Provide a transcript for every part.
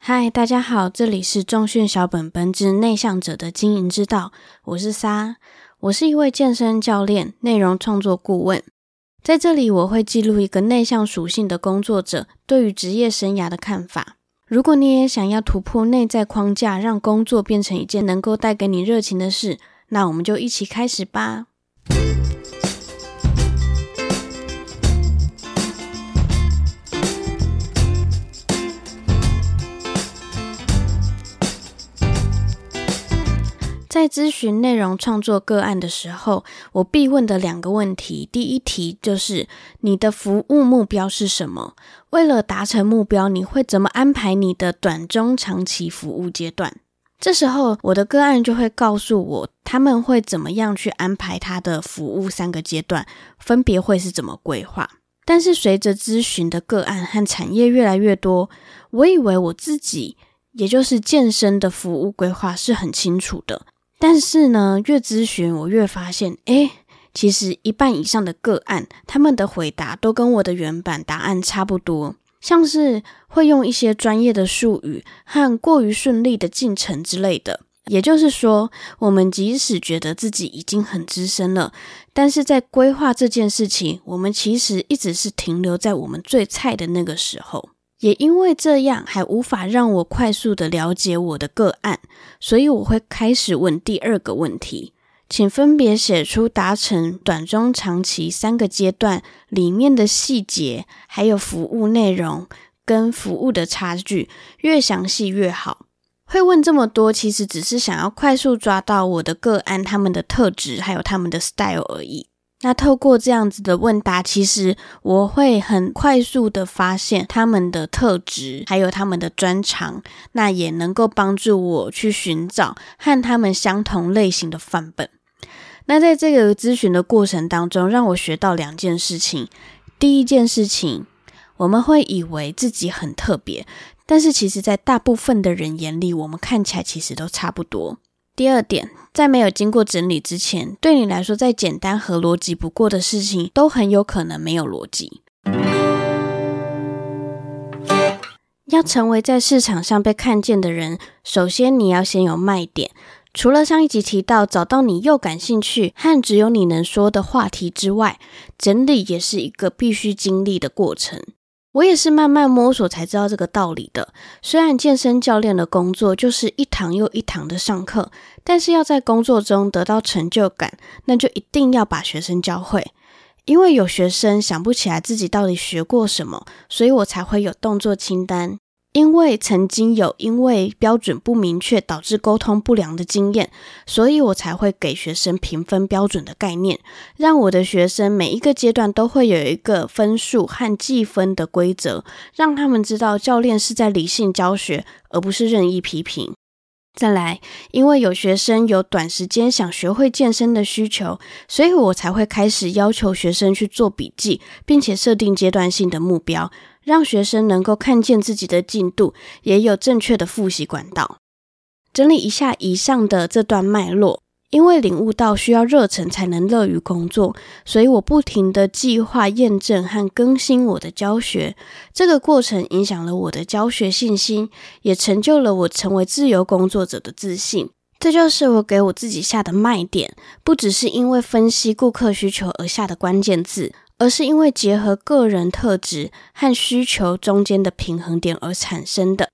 嗨，大家好，这里是重训小本本之内向者的经营之道，我是沙，我是一位健身教练、内容创作顾问，在这里我会记录一个内向属性的工作者对于职业生涯的看法。如果你也想要突破内在框架，让工作变成一件能够带给你热情的事，那我们就一起开始吧。在咨询内容创作个案的时候，我必问的两个问题，第一题就是你的服务目标是什么？为了达成目标，你会怎么安排你的短、中、长期服务阶段？这时候，我的个案就会告诉我，他们会怎么样去安排他的服务三个阶段，分别会是怎么规划。但是，随着咨询的个案和产业越来越多，我以为我自己，也就是健身的服务规划是很清楚的。但是呢，越咨询我越发现，诶，其实一半以上的个案，他们的回答都跟我的原版答案差不多，像是会用一些专业的术语和过于顺利的进程之类的。也就是说，我们即使觉得自己已经很资深了，但是在规划这件事情，我们其实一直是停留在我们最菜的那个时候。也因为这样，还无法让我快速的了解我的个案，所以我会开始问第二个问题，请分别写出达成短、中、长期三个阶段里面的细节，还有服务内容跟服务的差距，越详细越好。会问这么多，其实只是想要快速抓到我的个案他们的特质，还有他们的 style 而已。那透过这样子的问答，其实我会很快速的发现他们的特质，还有他们的专长，那也能够帮助我去寻找和他们相同类型的范本。那在这个咨询的过程当中，让我学到两件事情。第一件事情，我们会以为自己很特别，但是其实在大部分的人眼里，我们看起来其实都差不多。第二点，在没有经过整理之前，对你来说再简单和逻辑不过的事情，都很有可能没有逻辑。要成为在市场上被看见的人，首先你要先有卖点。除了上一集提到找到你又感兴趣和只有你能说的话题之外，整理也是一个必须经历的过程。我也是慢慢摸索才知道这个道理的。虽然健身教练的工作就是一堂又一堂的上课，但是要在工作中得到成就感，那就一定要把学生教会。因为有学生想不起来自己到底学过什么，所以我才会有动作清单。因为曾经有因为标准不明确导致沟通不良的经验，所以我才会给学生评分标准的概念，让我的学生每一个阶段都会有一个分数和计分的规则，让他们知道教练是在理性教学，而不是任意批评。再来，因为有学生有短时间想学会健身的需求，所以我才会开始要求学生去做笔记，并且设定阶段性的目标。让学生能够看见自己的进度，也有正确的复习管道。整理一下以上的这段脉络，因为领悟到需要热忱才能乐于工作，所以我不停的计划、验证和更新我的教学。这个过程影响了我的教学信心，也成就了我成为自由工作者的自信。这就是我给我自己下的卖点，不只是因为分析顾客需求而下的关键字。而是因为结合个人特质和需求中间的平衡点而产生的。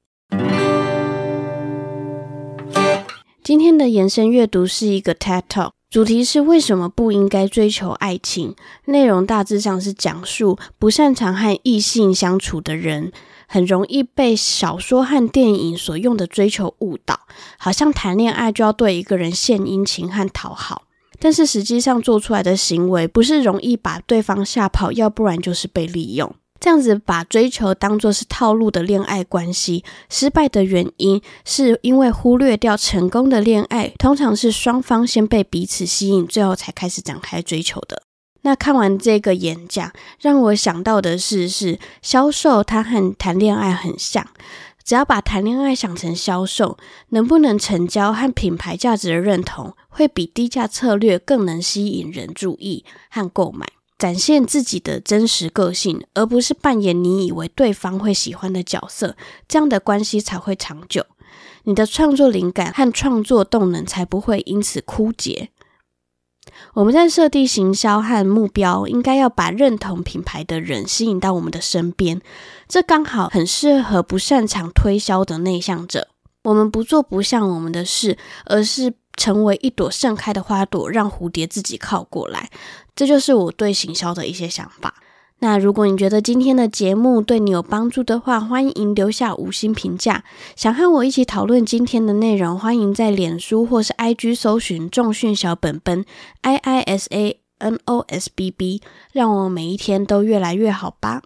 今天的延伸阅读是一个 TED Talk，主题是为什么不应该追求爱情。内容大致上是讲述不擅长和异性相处的人，很容易被小说和电影所用的追求误导，好像谈恋爱就要对一个人献殷勤和讨好。但是实际上做出来的行为不是容易把对方吓跑，要不然就是被利用。这样子把追求当作是套路的恋爱关系，失败的原因是因为忽略掉成功的恋爱，通常是双方先被彼此吸引，最后才开始展开追求的。那看完这个演讲，让我想到的是，是销售它和谈恋爱很像。只要把谈恋爱想成销售，能不能成交和品牌价值的认同，会比低价策略更能吸引人注意和购买。展现自己的真实个性，而不是扮演你以为对方会喜欢的角色，这样的关系才会长久。你的创作灵感和创作动能才不会因此枯竭。我们在设定行销和目标，应该要把认同品牌的人吸引到我们的身边，这刚好很适合不擅长推销的内向者。我们不做不像我们的事，而是成为一朵盛开的花朵，让蝴蝶自己靠过来。这就是我对行销的一些想法。那如果你觉得今天的节目对你有帮助的话，欢迎留下五星评价。想和我一起讨论今天的内容，欢迎在脸书或是 IG 搜寻“重训小本本 ”，I I S A N O S B B，让我每一天都越来越好吧。